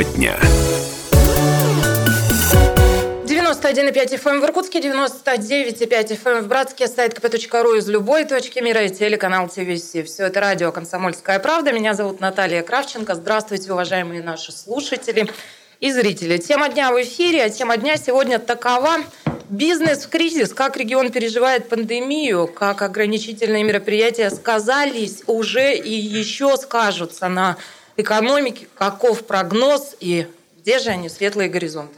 Тема дня. 91,5 FM в Иркутске, 99,5 FM в Братске, сайт kp.ru из любой точки мира и телеканал ТВС. Все это радио «Комсомольская правда». Меня зовут Наталья Кравченко. Здравствуйте, уважаемые наши слушатели и зрители. Тема дня в эфире, а тема дня сегодня такова. Бизнес в кризис. Как регион переживает пандемию, как ограничительные мероприятия сказались уже и еще скажутся на экономике, каков прогноз и где же они, светлые горизонты.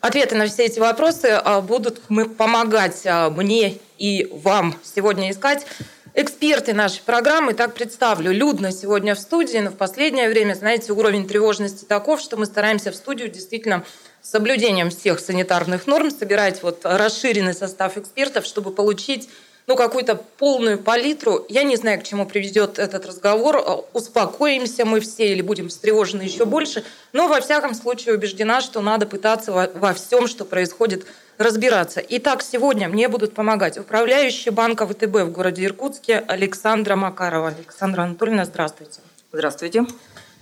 Ответы на все эти вопросы а, будут помогать а, мне и вам сегодня искать. Эксперты нашей программы, так представлю, людно сегодня в студии, но в последнее время, знаете, уровень тревожности таков, что мы стараемся в студию действительно с соблюдением всех санитарных норм собирать вот расширенный состав экспертов, чтобы получить ну, какую-то полную палитру. Я не знаю, к чему приведет этот разговор. Э, успокоимся мы все или будем встревожены еще больше. Но, во всяком случае, убеждена, что надо пытаться во, во всем, что происходит, разбираться. Итак, сегодня мне будут помогать управляющий банка ВТБ в городе Иркутске Александра Макарова. Александра Анатольевна, здравствуйте. Здравствуйте.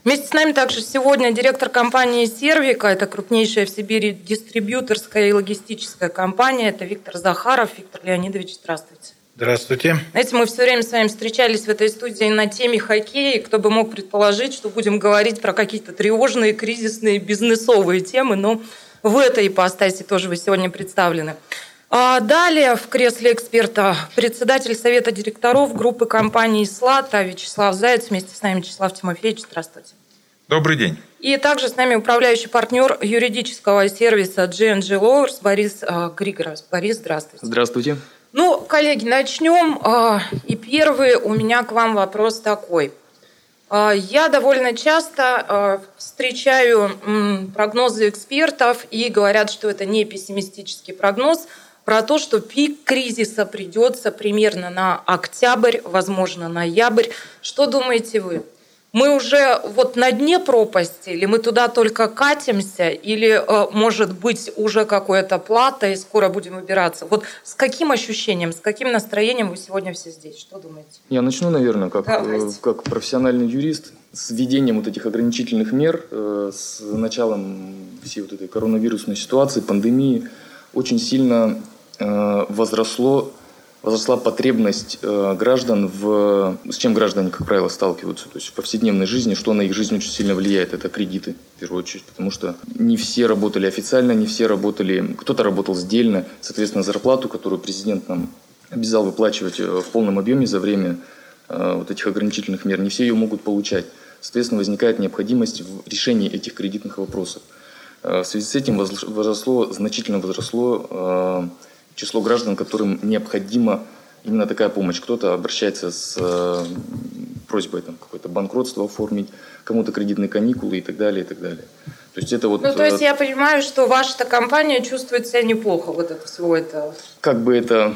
Вместе с нами также сегодня директор компании «Сервика». Это крупнейшая в Сибири дистрибьюторская и логистическая компания. Это Виктор Захаров. Виктор Леонидович, здравствуйте. Здравствуйте. Знаете, мы все время с вами встречались в этой студии на теме хоккея. Кто бы мог предположить, что будем говорить про какие-то тревожные, кризисные, бизнесовые темы, но в этой ипостаси тоже вы сегодня представлены. А далее в кресле эксперта председатель Совета директоров группы компании «Слата» Вячеслав Заяц. Вместе с нами Вячеслав Тимофеевич. Здравствуйте. Добрый день. И также с нами управляющий партнер юридического сервиса G&G Lawyers Борис э, Григоров. Борис, здравствуйте. Здравствуйте. Ну, коллеги, начнем. А, и первый у меня к вам вопрос такой. А, я довольно часто встречаю прогнозы экспертов и говорят, что это не пессимистический прогноз – про то, что пик кризиса придется примерно на октябрь, возможно, ноябрь. Что думаете вы? Мы уже вот на дне пропасти, или мы туда только катимся, или, э, может быть, уже какое-то плата, и скоро будем выбираться? Вот с каким ощущением, с каким настроением вы сегодня все здесь? Что думаете? Я начну, наверное, как, э, как профессиональный юрист с введением вот этих ограничительных мер, э, с началом всей вот этой коронавирусной ситуации, пандемии, очень сильно возросло, возросла потребность э, граждан в... С чем граждане, как правило, сталкиваются? То есть в повседневной жизни, что на их жизнь очень сильно влияет? Это кредиты, в первую очередь. Потому что не все работали официально, не все работали... Кто-то работал сдельно. Соответственно, зарплату, которую президент нам обязал выплачивать э, в полном объеме за время вот этих ограничительных мер, не все ее могут получать. Соответственно, возникает необходимость в решении этих кредитных вопросов. В связи с этим возросло, значительно возросло число граждан, которым необходима именно такая помощь. Кто-то обращается с э, просьбой там, какое-то банкротство оформить, кому-то кредитные каникулы и так далее, и так далее. То есть это вот... Ну, то есть э, я понимаю, что ваша компания чувствует себя неплохо, вот это всего это... Как бы это,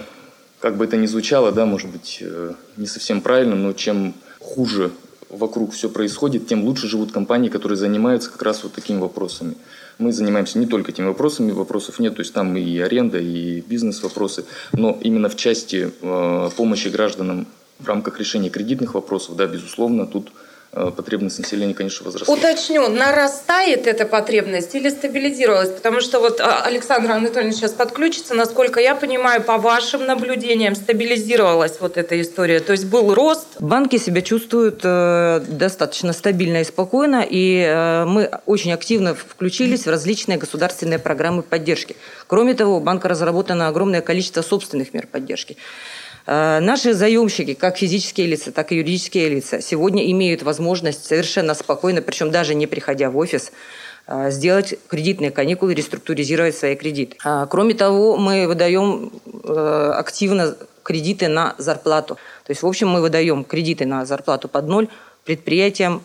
как бы это ни звучало, да, может быть, э, не совсем правильно, но чем хуже вокруг все происходит, тем лучше живут компании, которые занимаются как раз вот такими вопросами. Мы занимаемся не только этими вопросами, вопросов нет, то есть там и аренда, и бизнес-вопросы, но именно в части э, помощи гражданам в рамках решения кредитных вопросов, да, безусловно, тут потребность населения, конечно, возросла. Уточню, нарастает эта потребность или стабилизировалась? Потому что вот а, Александр Анатольевич сейчас подключится, насколько я понимаю, по вашим наблюдениям стабилизировалась вот эта история, то есть был рост? Банки себя чувствуют э, достаточно стабильно и спокойно, и э, мы очень активно включились в различные государственные программы поддержки. Кроме того, у банка разработано огромное количество собственных мер поддержки. Э, наши заемщики, как физические лица, так и юридические лица, сегодня имеют возможность совершенно спокойно, причем даже не приходя в офис, э, сделать кредитные каникулы, реструктуризировать свои кредиты. А, кроме того, мы выдаем э, активно кредиты на зарплату. То есть, в общем, мы выдаем кредиты на зарплату под ноль предприятиям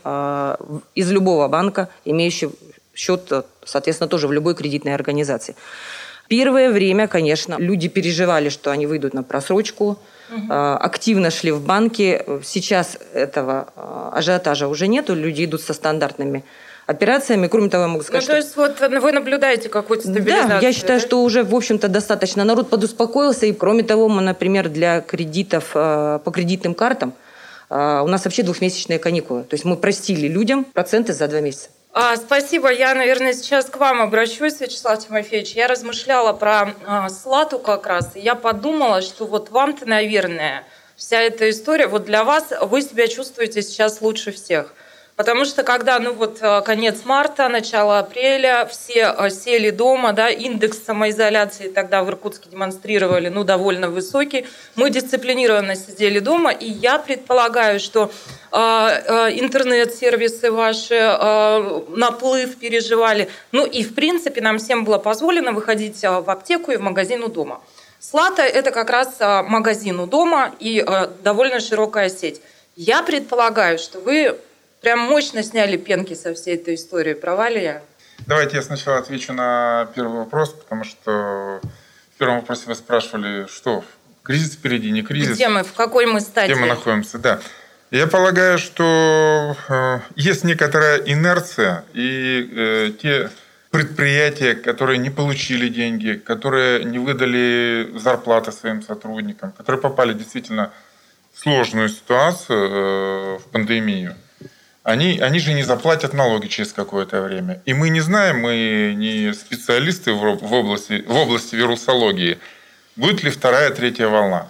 из любого банка, имеющего счет, соответственно, тоже в любой кредитной организации. Первое время, конечно, люди переживали, что они выйдут на просрочку, угу. активно шли в банки. Сейчас этого а, ажиотажа уже нету, люди идут со стандартными операциями. Кроме того, я могу сказать, ну, то есть вот вы наблюдаете какую-то стабилизацию? Да, я считаю, да? что уже, в общем-то, достаточно. Народ подуспокоился. И, кроме того, мы, например, для кредитов а, по кредитным картам у нас вообще двухмесячные каникулы. То есть мы простили людям проценты за два месяца. А, спасибо. Я, наверное, сейчас к вам обращусь, Вячеслав Тимофеевич. Я размышляла про а, Слату как раз, и я подумала, что вот вам-то, наверное, вся эта история, вот для вас, вы себя чувствуете сейчас лучше всех. Потому что когда, ну вот, э, конец марта, начало апреля, все э, сели дома, да, индекс самоизоляции тогда в Иркутске демонстрировали, ну, довольно высокий. Мы дисциплинированно сидели дома, и я предполагаю, что э, интернет-сервисы ваши наплыв переживали. Ну и, в принципе, нам всем было позволено выходить в аптеку и в магазин у дома. Слата – это как раз магазин у дома и довольно широкая сеть. Я предполагаю, что вы прям мощно сняли пенки со всей этой истории. Права ли я? Давайте я сначала отвечу на первый вопрос, потому что в первом вопросе вы спрашивали, что кризис впереди, не кризис. Где мы, в какой мы стадии? Где мы находимся, да. Я полагаю, что э, есть некоторая инерция, и э, те предприятия, которые не получили деньги, которые не выдали зарплаты своим сотрудникам, которые попали действительно в сложную ситуацию э, в пандемию, они, они же не заплатят налоги через какое-то время. И мы не знаем, мы не специалисты в области, в области вирусологии, будет ли вторая, третья волна.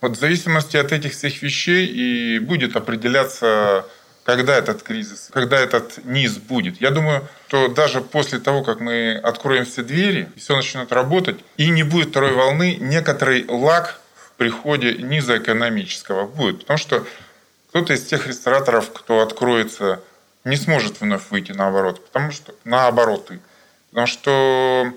Вот в зависимости от этих всех вещей и будет определяться, когда этот кризис, когда этот низ будет. Я думаю, что даже после того, как мы откроем все двери, все начнет работать, и не будет второй волны, некоторый лаг в приходе низа экономического будет. Потому что кто-то из тех рестораторов, кто откроется, не сможет вновь выйти наоборот, потому что наоборот и. Потому что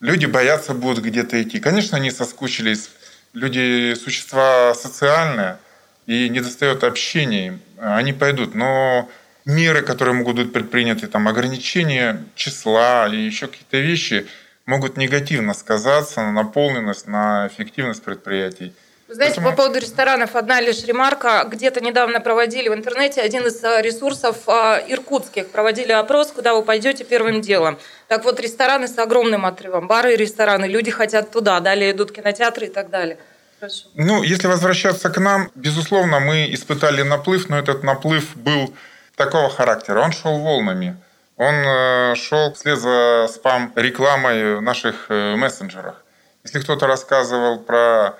люди боятся будут где-то идти. Конечно, они соскучились. Люди – существа социальные, и не достает общения. Они пойдут. Но меры, которые могут быть предприняты, там, ограничение числа и еще какие-то вещи могут негативно сказаться на наполненность, на эффективность предприятий. Знаете, Поэтому... по поводу ресторанов одна лишь ремарка. Где-то недавно проводили в интернете один из э, ресурсов э, иркутских. Проводили опрос, куда вы пойдете первым делом. Так вот, рестораны с огромным отрывом. Бары и рестораны. Люди хотят туда. Далее идут кинотеатры и так далее. Хорошо. Ну, если возвращаться к нам, безусловно, мы испытали наплыв, но этот наплыв был такого характера. Он шел волнами. Он э, шел вслед за спам-рекламой в наших мессенджерах. Если кто-то рассказывал про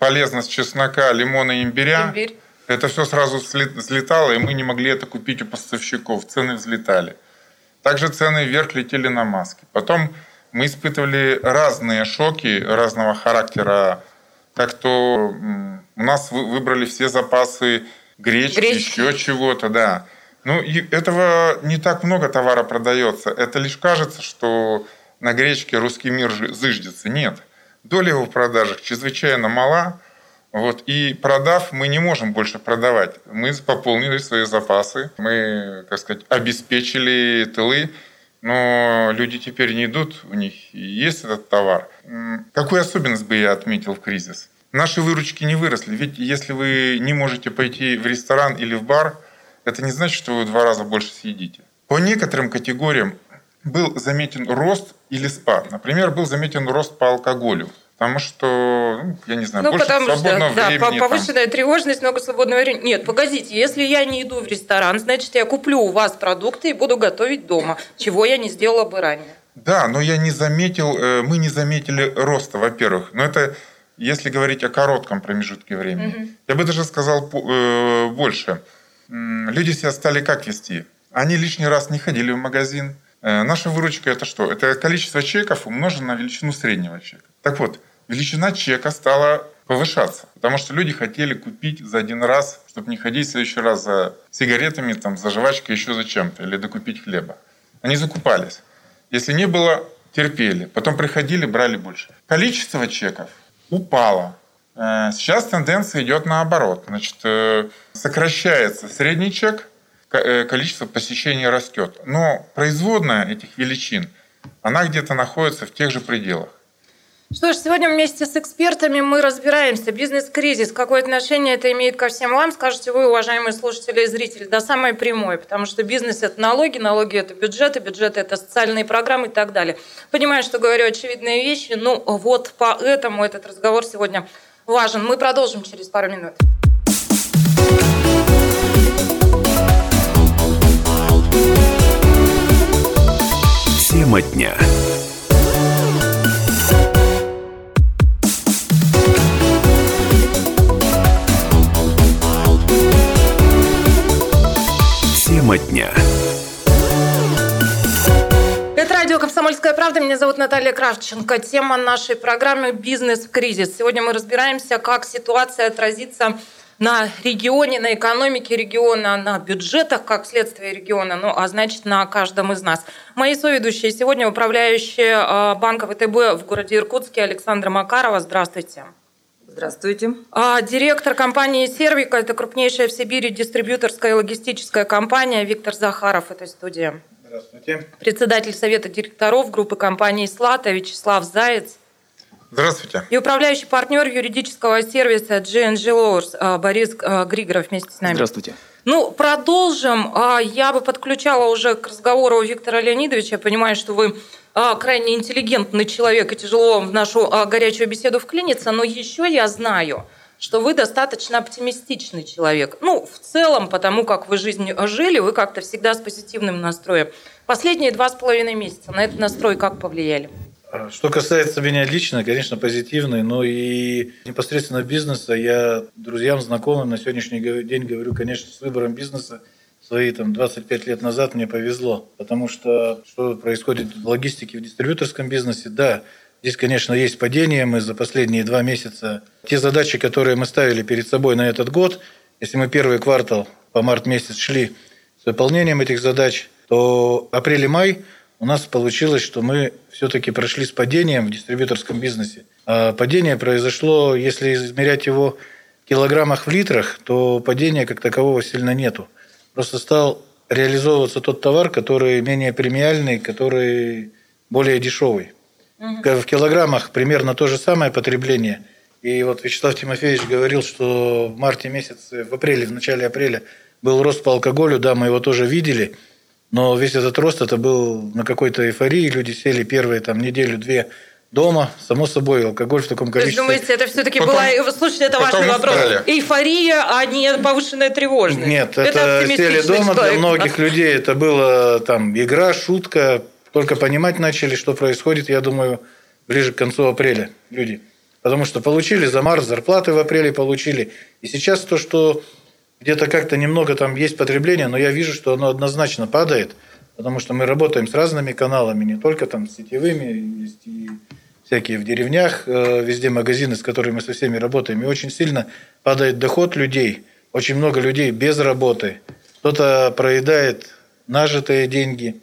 полезность чеснока, лимона и имбиря, Имбирь. это все сразу взлетало, и мы не могли это купить у поставщиков. Цены взлетали. Также цены вверх летели на маски. Потом мы испытывали разные шоки разного характера. Так то у нас выбрали все запасы гречки, гречки. еще чего-то, да. Ну, и этого не так много товара продается. Это лишь кажется, что на гречке русский мир зыждется. Нет доля его в продажах чрезвычайно мала, вот, и продав, мы не можем больше продавать. Мы пополнили свои запасы, мы, так сказать, обеспечили тылы, но люди теперь не идут, у них есть этот товар. Какую особенность бы я отметил в кризис? Наши выручки не выросли, ведь если вы не можете пойти в ресторан или в бар, это не значит, что вы в два раза больше съедите. По некоторым категориям был заметен рост или спад. Например, был заметен рост по алкоголю. Потому что, ну, я не знаю, ну, больше потому свободного что, времени. Да, повышенная там. тревожность, много свободного времени. Нет, погодите, если я не иду в ресторан, значит, я куплю у вас продукты и буду готовить дома, чего я не сделала бы ранее. Да, но я не заметил, э, мы не заметили роста, во-первых. Но это если говорить о коротком промежутке времени. Угу. Я бы даже сказал э, больше. Люди себя стали как вести? Они лишний раз не ходили в магазин, наша выручка это что? Это количество чеков умножено на величину среднего чека. Так вот, величина чека стала повышаться, потому что люди хотели купить за один раз, чтобы не ходить в следующий раз за сигаретами, там, за жвачкой, еще за чем-то, или докупить хлеба. Они закупались. Если не было, терпели. Потом приходили, брали больше. Количество чеков упало. Э, сейчас тенденция идет наоборот. Значит, э, сокращается средний чек, Э, количество посещений растет. Но производная этих величин, она где-то находится в тех же пределах. Что ж, сегодня вместе с экспертами мы разбираемся. Бизнес-кризис. Какое отношение это имеет ко всем вам, скажете вы, уважаемые слушатели и зрители? Да самое прямое, потому что бизнес – это налоги, налоги – это бюджеты, бюджеты – это социальные программы и так далее. Понимаю, что говорю очевидные вещи, но вот поэтому этот разговор сегодня важен. Мы продолжим через пару минут. Тема дня. Тема дня. Это радио «Комсомольская правда». Меня зовут Наталья Кравченко. Тема нашей программы «Бизнес кризис». Сегодня мы разбираемся, как ситуация отразится на регионе, на экономике региона, на бюджетах, как следствие региона, ну, а значит, на каждом из нас. Мои соведущие сегодня управляющие а, банка ВТБ в городе Иркутске Александра Макарова. Здравствуйте. Здравствуйте. А, директор компании «Сервика» – это крупнейшая в Сибири дистрибьюторская и логистическая компания. Виктор Захаров – это студия. Здравствуйте. Председатель Совета директоров группы компании «Слата» Вячеслав Заяц. Здравствуйте. И управляющий партнер юридического сервиса GNG Lawyers а, Борис а, Григоров вместе с нами. Здравствуйте. Ну, продолжим. А, я бы подключала уже к разговору Виктора Леонидовича. Я понимаю, что вы крайне интеллигентный человек, и тяжело в нашу горячую беседу вклиниться, но еще я знаю, что вы достаточно оптимистичный человек. Ну, в целом, потому как вы жизнь жили, вы как-то всегда с позитивным настроем. Последние два с половиной месяца на этот настрой как повлияли? Что касается меня лично, конечно, позитивный, но и непосредственно бизнеса, я друзьям, знакомым на сегодняшний день говорю, конечно, с выбором бизнеса свои там 25 лет назад мне повезло, потому что что происходит в логистике, в дистрибьюторском бизнесе, да, здесь, конечно, есть падение, мы за последние два месяца, те задачи, которые мы ставили перед собой на этот год, если мы первый квартал по март месяц шли с выполнением этих задач, то апрель-май – у нас получилось, что мы все-таки прошли с падением в дистрибьюторском бизнесе. А падение произошло, если измерять его в килограммах в литрах, то падения как такового сильно нету. Просто стал реализовываться тот товар, который менее премиальный, который более дешевый. Угу. В килограммах примерно то же самое потребление. И вот Вячеслав Тимофеевич говорил, что в марте месяце, в апреле, в начале апреля был рост по алкоголю, да, мы его тоже видели – но весь этот рост это был на какой-то эйфории. Люди сели первые там неделю-две дома, само собой, алкоголь в таком количестве. То есть, думаете, это все-таки была... Слушайте, это важный вопрос. Стали. Эйфория, а не повышенная тревожность. Нет, это, это сели дома человек. для многих людей. Это была там игра, шутка. Только понимать начали, что происходит, я думаю, ближе к концу апреля люди. Потому что получили за март, зарплаты в апреле получили. И сейчас то, что где-то как-то немного там есть потребление, но я вижу, что оно однозначно падает, потому что мы работаем с разными каналами, не только там с сетевыми, есть и всякие в деревнях, э, везде магазины, с которыми мы со всеми работаем, и очень сильно падает доход людей, очень много людей без работы, кто-то проедает нажитые деньги,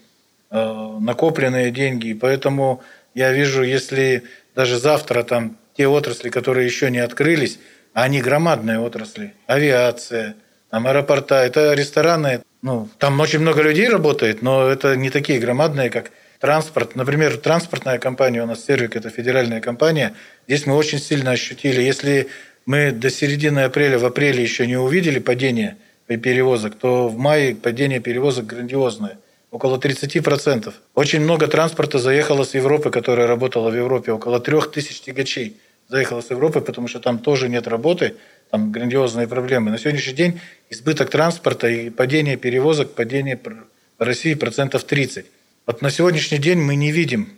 э, накопленные деньги, и поэтому я вижу, если даже завтра там те отрасли, которые еще не открылись, а они громадные отрасли, авиация – там аэропорта, это рестораны. Ну, там очень много людей работает, но это не такие громадные, как транспорт. Например, транспортная компания у нас, Сервик, это федеральная компания. Здесь мы очень сильно ощутили. Если мы до середины апреля, в апреле еще не увидели падение перевозок, то в мае падение перевозок грандиозное. Около 30%. Очень много транспорта заехало с Европы, которая работала в Европе. Около 3000 тягачей заехало с Европы, потому что там тоже нет работы там грандиозные проблемы. На сегодняшний день избыток транспорта и падение перевозок, падение по России процентов 30. Вот на сегодняшний день мы не видим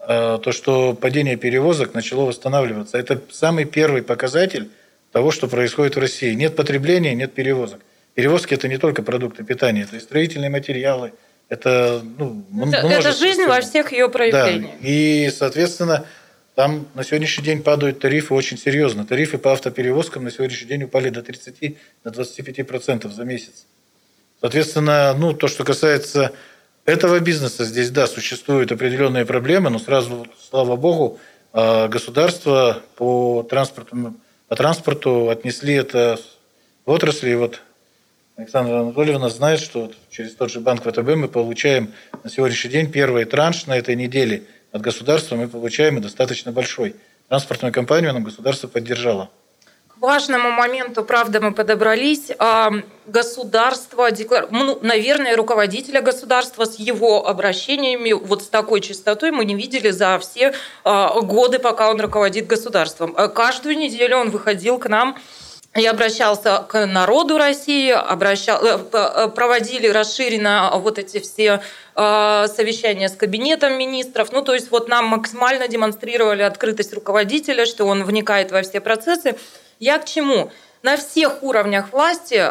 э, то, что падение перевозок начало восстанавливаться. Это самый первый показатель того, что происходит в России. Нет потребления, нет перевозок. Перевозки – это не только продукты питания, это и строительные материалы, это, ну, это, это жизнь во всех ее проявлениях. Да. И, соответственно, там на сегодняшний день падают тарифы очень серьезно. Тарифы по автоперевозкам на сегодняшний день упали до 30-25% до 25% за месяц. Соответственно, ну, то, что касается этого бизнеса, здесь, да, существуют определенные проблемы, но сразу, слава богу, а, государство по транспорту, по транспорту отнесли это в отрасли. И вот Александра Анатольевна знает, что через тот же банк ВТБ мы получаем на сегодняшний день первый транш на этой неделе – от государства мы получаем и достаточно большой. Транспортную компанию нам государство поддержало. К важному моменту, правда, мы подобрались. А, государство, ну, наверное, руководителя государства с его обращениями, вот с такой частотой мы не видели за все а, годы, пока он руководит государством. Каждую неделю он выходил к нам я обращался к народу России, обращал, э, э, проводили расширенно вот эти все э, совещания с кабинетом министров. Ну, то есть вот нам максимально демонстрировали открытость руководителя, что он вникает во все процессы. Я к чему? На всех уровнях власти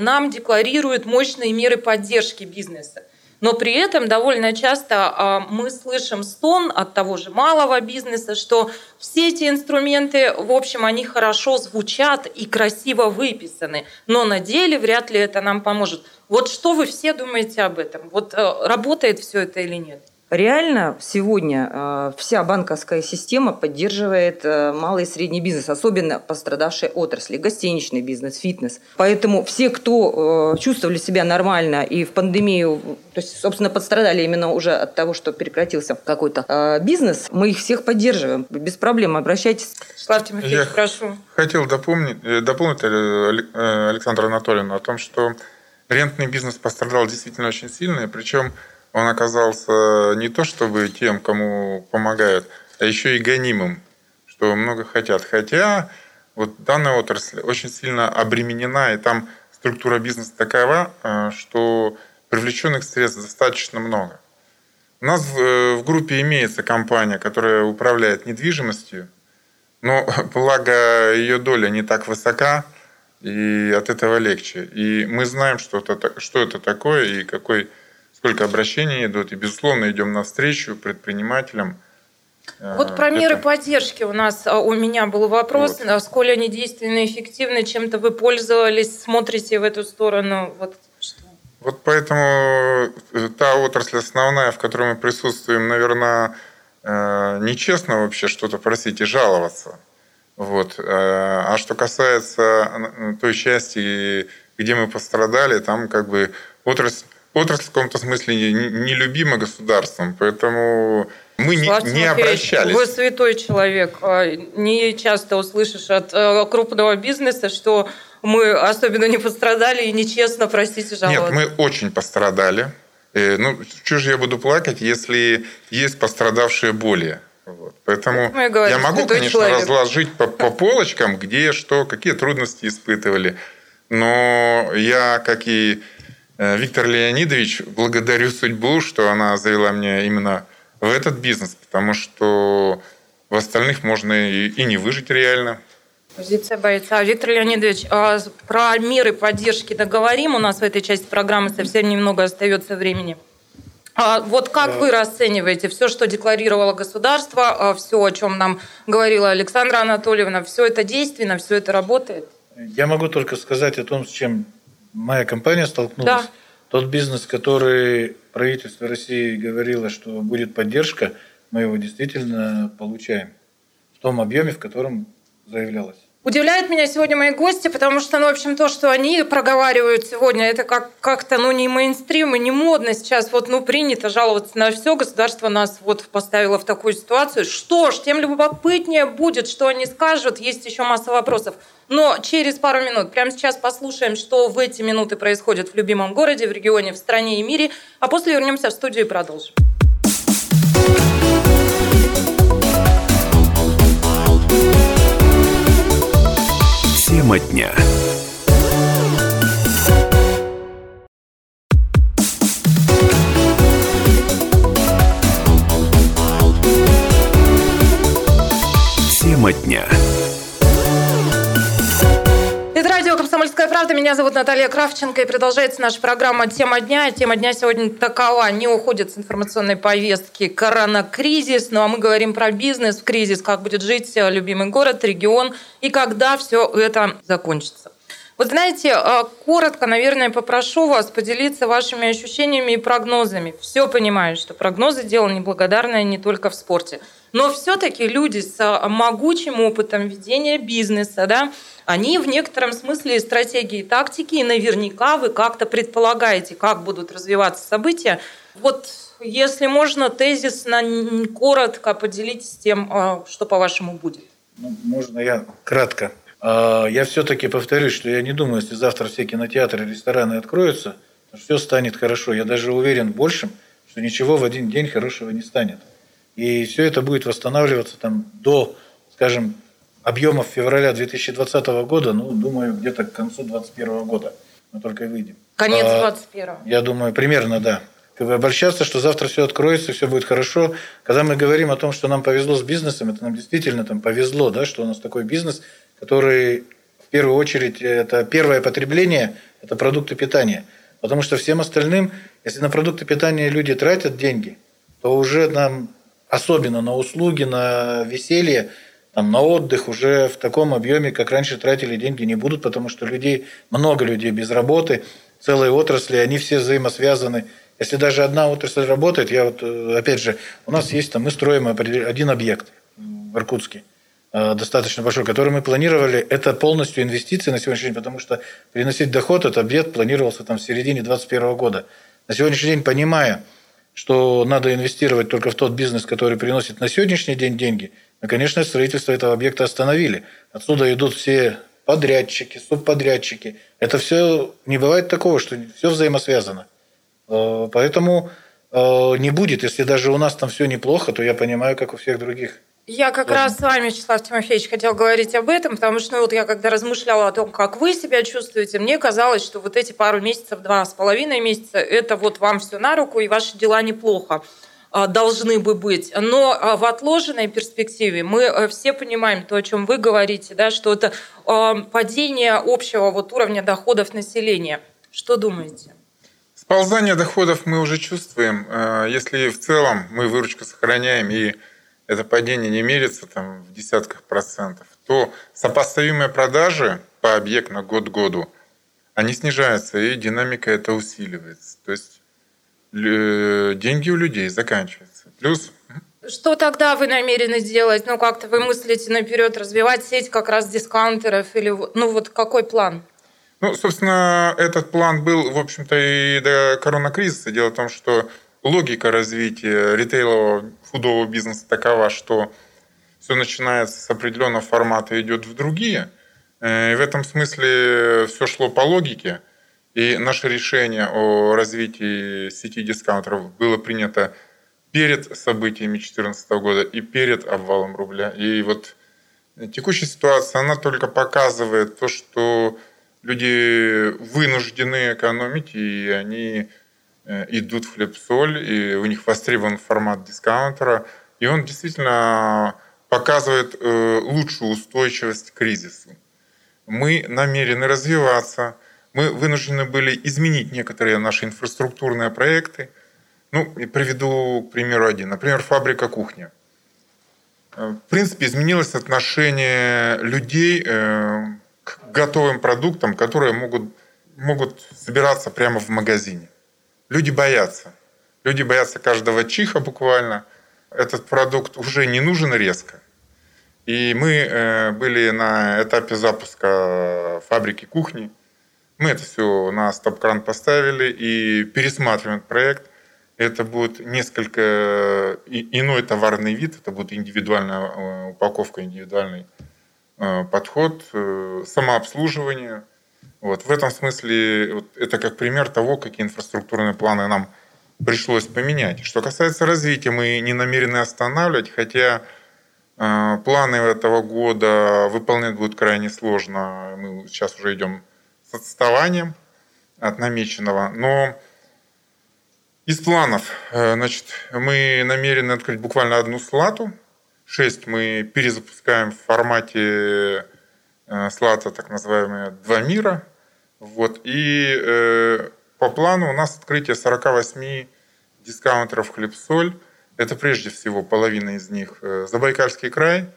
нам декларируют мощные меры поддержки бизнеса. Но при этом довольно часто а, мы слышим стон от того же малого бизнеса, что все эти инструменты, в общем, они хорошо звучат и красиво выписаны, но на деле вряд ли это нам поможет. Вот что вы все думаете об этом? Вот э, работает все это или нет? Реально сегодня э, вся банковская система поддерживает э, малый и средний бизнес, особенно пострадавшие отрасли, гостиничный бизнес, фитнес. Поэтому все, кто э, чувствовали себя нормально и в пандемию, то есть, собственно, пострадали именно уже от того, что прекратился какой-то бизнес, мы их всех поддерживаем. Без проблем, обращайтесь. Слав Тимофеевич, прошу. Хотел дополнить, дополнить Александра Анатольевна о том, что рентный бизнес пострадал действительно очень сильно, причем он оказался не то чтобы тем, кому помогают, а еще и гонимым, что много хотят. Хотя вот данная отрасль очень сильно обременена, и там структура бизнеса такова, э, что привлеченных средств достаточно много. У нас в группе имеется компания, которая управляет недвижимостью, но благо ее доля не так высока, и от этого легче. И мы знаем, что это, что это такое и какой сколько обращений идут, и, безусловно, идем навстречу предпринимателям. Э, вот про меры поддержки у нас а, у меня был вопрос, вот. насколько они действенны, эффективны, чем-то вы пользовались, смотрите в эту сторону. Вот, вот поэтому э, та отрасль основная, в которой мы присутствуем, наверное, э, нечестно вообще что-то просить и жаловаться. Вот. А что касается той части, где мы пострадали, там как бы отрасль отрасль в каком-то смысле нелюбима государством, поэтому мы не, не обращались. Вы святой человек. А, не часто услышишь от э, крупного бизнеса, что мы особенно не пострадали и нечестно, простите, жаловаться. Нет, мы очень пострадали. Э, ну, что же я буду плакать, если есть пострадавшие более? Вот. Поэтому говорим, я могу, конечно, человек. разложить по, по полочкам, где что, какие трудности испытывали. Но я, как и Виктор Леонидович, благодарю судьбу, что она завела меня именно в этот бизнес, потому что в остальных можно и, и не выжить реально. Позиция бойца. Виктор Леонидович, а про меры поддержки договорим. У нас в этой части программы совсем немного остается времени. А вот как да. вы расцениваете все, что декларировало государство, а все, о чем нам говорила Александра Анатольевна, все это действенно, все это работает? Я могу только сказать о том, с чем моя компания столкнулась. Да. Тот бизнес, который правительство России говорило, что будет поддержка, мы его действительно получаем в том объеме, в котором заявлялось. Удивляет меня сегодня мои гости, потому что, ну, в общем, то, что они проговаривают сегодня, это как- как-то, ну, не мейнстрим и не модно сейчас. Вот, ну, принято жаловаться на все. Государство нас вот поставило в такую ситуацию. Что ж, тем любопытнее будет, что они скажут. Есть еще масса вопросов. Но через пару минут, прямо сейчас послушаем, что в эти минуты происходит в любимом городе, в регионе, в стране и мире. А после вернемся в студию и продолжим. Тема дня. Правда». Меня зовут Наталья Кравченко. И продолжается наша программа «Тема дня». Тема дня сегодня такова. Не уходит с информационной повестки коронакризис. Ну а мы говорим про бизнес в кризис. Как будет жить любимый город, регион. И когда все это закончится. Вот знаете, а, коротко, наверное, попрошу вас поделиться вашими ощущениями и прогнозами. Все понимаю, что прогнозы – дело неблагодарное не только в спорте. Но все-таки люди с а, могучим опытом ведения бизнеса, да, они в некотором смысле стратегии и тактики, и наверняка вы как-то предполагаете, как будут развиваться события. Вот если можно, тезисно, коротко поделитесь тем, а, что по-вашему будет. Ну, можно я кратко. А, я все-таки повторюсь, что я не думаю, если завтра все кинотеатры, рестораны откроются, все станет хорошо. Я даже уверен большим, что ничего в один день хорошего не станет. И все это будет восстанавливаться там до, скажем, объемов февраля 2020 года, ну, думаю, где-то к концу 2021 года мы только выйдем. Конец 21 а, Я думаю, примерно, да. Обольщаться, что завтра все откроется, все будет хорошо. Когда мы говорим о том, что нам повезло с бизнесом, это нам действительно там повезло, да, что у нас такой бизнес, который в первую очередь это первое потребление, это продукты питания. Потому что всем остальным, если на продукты питания люди тратят деньги, то уже нам, особенно на услуги, на веселье, там, на отдых уже в таком объеме, как раньше тратили деньги, не будут, потому что людей, много людей без работы, целые отрасли, они все взаимосвязаны. Если даже одна отрасль работает, я вот, э, опять же, у нас есть там, мы строим один объект в Иркутске, достаточно большой, который мы планировали, это полностью инвестиции на сегодняшний день, потому что приносить доход, этот объект планировался там в середине 2021 года. На сегодняшний день, понимая, что надо инвестировать только в тот бизнес, который приносит на сегодняшний день деньги – мы, конечно, строительство этого объекта остановили. Отсюда идут все подрядчики, субподрядчики. Это все, не бывает такого, что все взаимосвязано. Э, поэтому э, не будет, если даже у нас там все неплохо, то я понимаю, как у всех других. Я как Ладно. раз с вами, Вячеслав Тимофеевич, хотел говорить об этом, потому что ну, вот я когда размышляла о том, как вы себя чувствуете, мне казалось, что вот эти пару месяцев, два с половиной месяца, это вот вам все на руку, и ваши дела неплохо. А, должны бы быть. Но а, в отложенной перспективе мы э, все понимаем то, о чем вы говорите, да, что это а, падение общего вот уровня доходов населения. Что думаете? Сползание доходов мы уже чувствуем. Если в целом мы выручку сохраняем и это падение не мерится там, в десятках процентов, то сопоставимые продажи по объекту на год году, они снижаются, и динамика это усиливается. То есть деньги у людей заканчиваются. Плюс что тогда вы намерены сделать? Ну, как-то вы мыслите наперед, развивать сеть как раз дискаунтеров? Или, ну, вот какой план? Ну, собственно, этот план был, в общем-то, и до коронакризиса. Дело в том, что логика развития ритейлового фудового бизнеса такова, что все начинается с определенного формата и идет в другие. Э, и в этом смысле все шло по логике – и наше решение о развитии сети дискаунтеров было принято перед событиями 2014 года и перед обвалом рубля. И вот текущая ситуация, она только показывает то, что люди вынуждены экономить, и они идут в хлеб-соль, и у них востребован формат дискаунтера, и он действительно показывает э, лучшую устойчивость к кризису. Мы намерены развиваться, мы вынуждены были изменить некоторые наши инфраструктурные проекты. Ну, и приведу к примеру один. Например, фабрика кухня. Э, в принципе, изменилось отношение людей э, к готовым продуктам, которые могут, могут собираться прямо в магазине. Люди боятся. Люди боятся каждого чиха буквально. Этот продукт уже не нужен резко. И мы э, были на этапе запуска фабрики кухни – мы это все на стоп-кран поставили и пересматриваем проект. Это будет несколько иной товарный вид, это будет индивидуальная э, упаковка, индивидуальный э, подход, самообслуживание. Вот. В этом смысле вот это как пример того, какие инфраструктурные планы нам пришлось поменять. Что касается развития, мы не намерены останавливать, хотя планы этого года выполнять будет крайне сложно. Мы сейчас уже идем с отставанием от намеченного. Но из планов, э, значит, мы намерены открыть буквально одну слату. Шесть мы перезапускаем в формате э, слата, так называемые «Два мира». Вот. И э, по плану у нас открытие 48 дискаунтеров «Хлеб-соль». Это прежде всего половина из них Забайкальский край –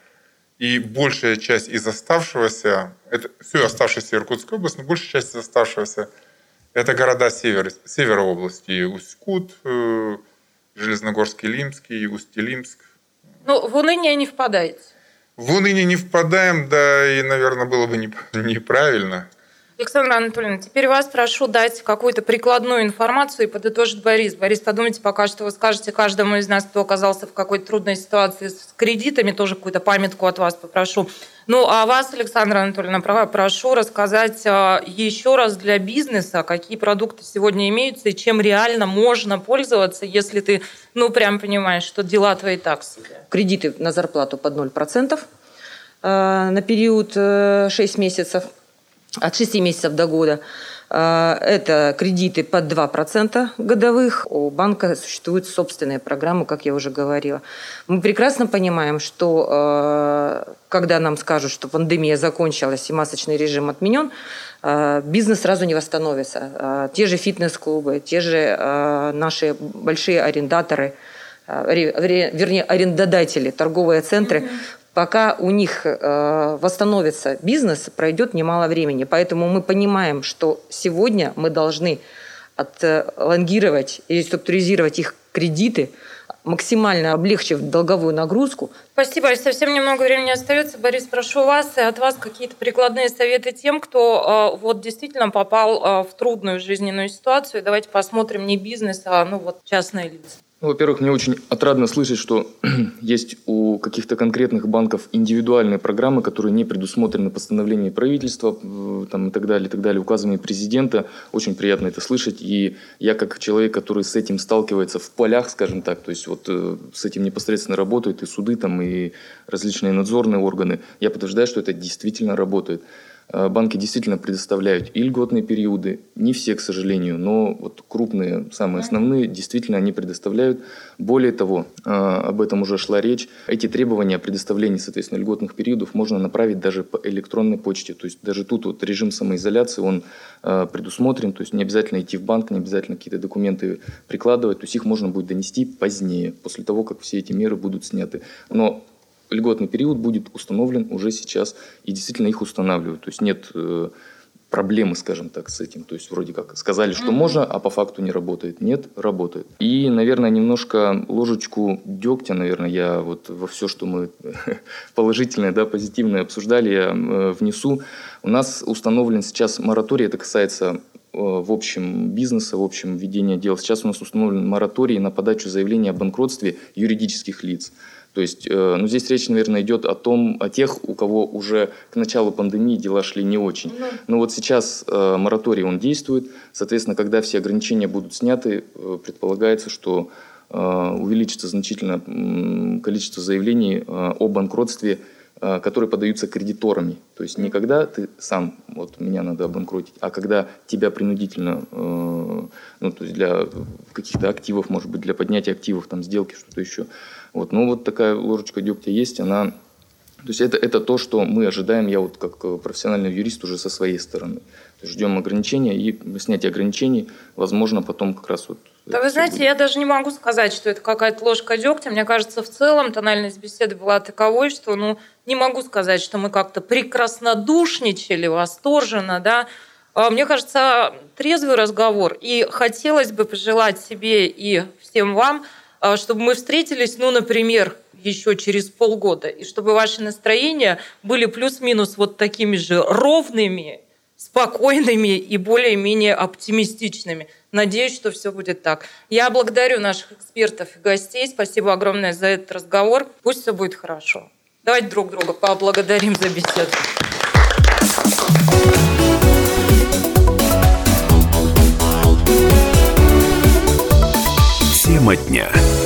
и большая часть из оставшегося, это все оставшаяся Иркутская область, но большая часть из оставшегося это города севера, севера области. Усть-Кут, э, Железногорский, Лимский, Усть-Лимск. Ну, в уныние не впадаете? В уныние не впадаем, да, и, наверное, было бы неправильно. Александра Анатольевна, теперь вас прошу дать какую-то прикладную информацию и подытожить Борис. Борис, подумайте пока, что вы скажете каждому из нас, кто оказался в какой-то трудной ситуации с кредитами, тоже какую-то памятку от вас попрошу. Ну, а вас, Александра Анатольевна, прошу рассказать а, еще раз для бизнеса, какие продукты сегодня имеются и чем реально можно пользоваться, если ты, ну, прям понимаешь, что дела твои так себе. Кредиты на зарплату под 0%. на период 6 месяцев, от 6 месяцев до года. Это кредиты под 2% годовых. У банка существуют собственные программы, как я уже говорила. Мы прекрасно понимаем, что когда нам скажут, что пандемия закончилась и масочный режим отменен, бизнес сразу не восстановится. Те же фитнес-клубы, те же наши большие арендаторы, вернее, арендодатели, торговые центры, пока у них э, восстановится бизнес, пройдет немало времени. Поэтому мы понимаем, что сегодня мы должны отлонгировать и структуризировать их кредиты, максимально облегчив долговую нагрузку. Спасибо. Совсем немного времени остается. Борис, прошу вас и от вас какие-то прикладные советы тем, кто э, вот действительно попал э, в трудную жизненную ситуацию. Давайте посмотрим не бизнес, а ну вот частные лица. Ну, во-первых, мне очень отрадно слышать, что есть у каких-то конкретных банков индивидуальные программы, которые не предусмотрены постановлением правительства там, и так далее, и так далее, указами президента. Очень приятно это слышать. И я как человек, который с этим сталкивается в полях, скажем так, то есть вот э, с этим непосредственно работают и суды, там, и различные надзорные органы, я подтверждаю, что это действительно работает. Э, банки действительно предоставляют и льготные периоды, не все, к сожалению, но вот крупные, самые основные, действительно они предоставляют. Более того, э, об этом уже шла речь, эти требования о предоставлении, соответственно, льготных периодов можно направить даже по электронной почте. То есть даже тут вот режим самоизоляции, он э, предусмотрен, то есть не обязательно идти в банк, не обязательно какие-то документы прикладывать, то есть их можно будет донести позднее, после того, как все эти меры будут сняты. Но льготный период будет установлен уже сейчас, и действительно их устанавливают. То есть нет э, проблемы, скажем так, с этим. То есть вроде как сказали, что mm-hmm. можно, а по факту не работает. Нет, работает. И, наверное, немножко ложечку дегтя, наверное, я вот во все, что мы положительное, да, позитивное обсуждали, я э, внесу. У нас установлен сейчас мораторий, это касается э, в общем бизнеса, в общем ведения дел. Сейчас у нас установлен мораторий на подачу заявления о банкротстве юридических лиц. То есть, э, ну, здесь речь, наверное, идет о том, о тех, у кого уже к началу пандемии дела шли не очень. Ну. Но вот сейчас э, мораторий, он действует. Соответственно, когда все ограничения будут сняты, э, предполагается, что увеличится значительно количество заявлений о банкротстве которые подаются кредиторами. То есть не когда ты сам, вот меня надо обанкротить, а когда тебя принудительно, э, ну, то есть для каких-то активов, может быть, для поднятия активов, там, сделки, что-то еще, вот, ну вот такая ложечка дегтя есть, она... То есть это, это то, что мы ожидаем, я вот как э, профессиональный юрист уже со своей стороны. Ждем ограничения и снятие ограничений, возможно, потом как раз вот... Да вы знаете, будет. я даже не могу сказать, что это какая-то ложка дегтя. Мне кажется, в целом тональность беседы была таковой, что, ну, не могу сказать, что мы как-то прекраснодушничали, восторженно, да, а, мне кажется, трезвый разговор. И хотелось бы пожелать себе и всем вам – чтобы мы встретились, ну, например, еще через полгода, и чтобы ваши настроения были плюс-минус вот такими же ровными, спокойными и более-менее оптимистичными. Надеюсь, что все будет так. Я благодарю наших экспертов и гостей. Спасибо огромное за этот разговор. Пусть все будет хорошо. Давайте друг друга поблагодарим за беседу. Тема дня.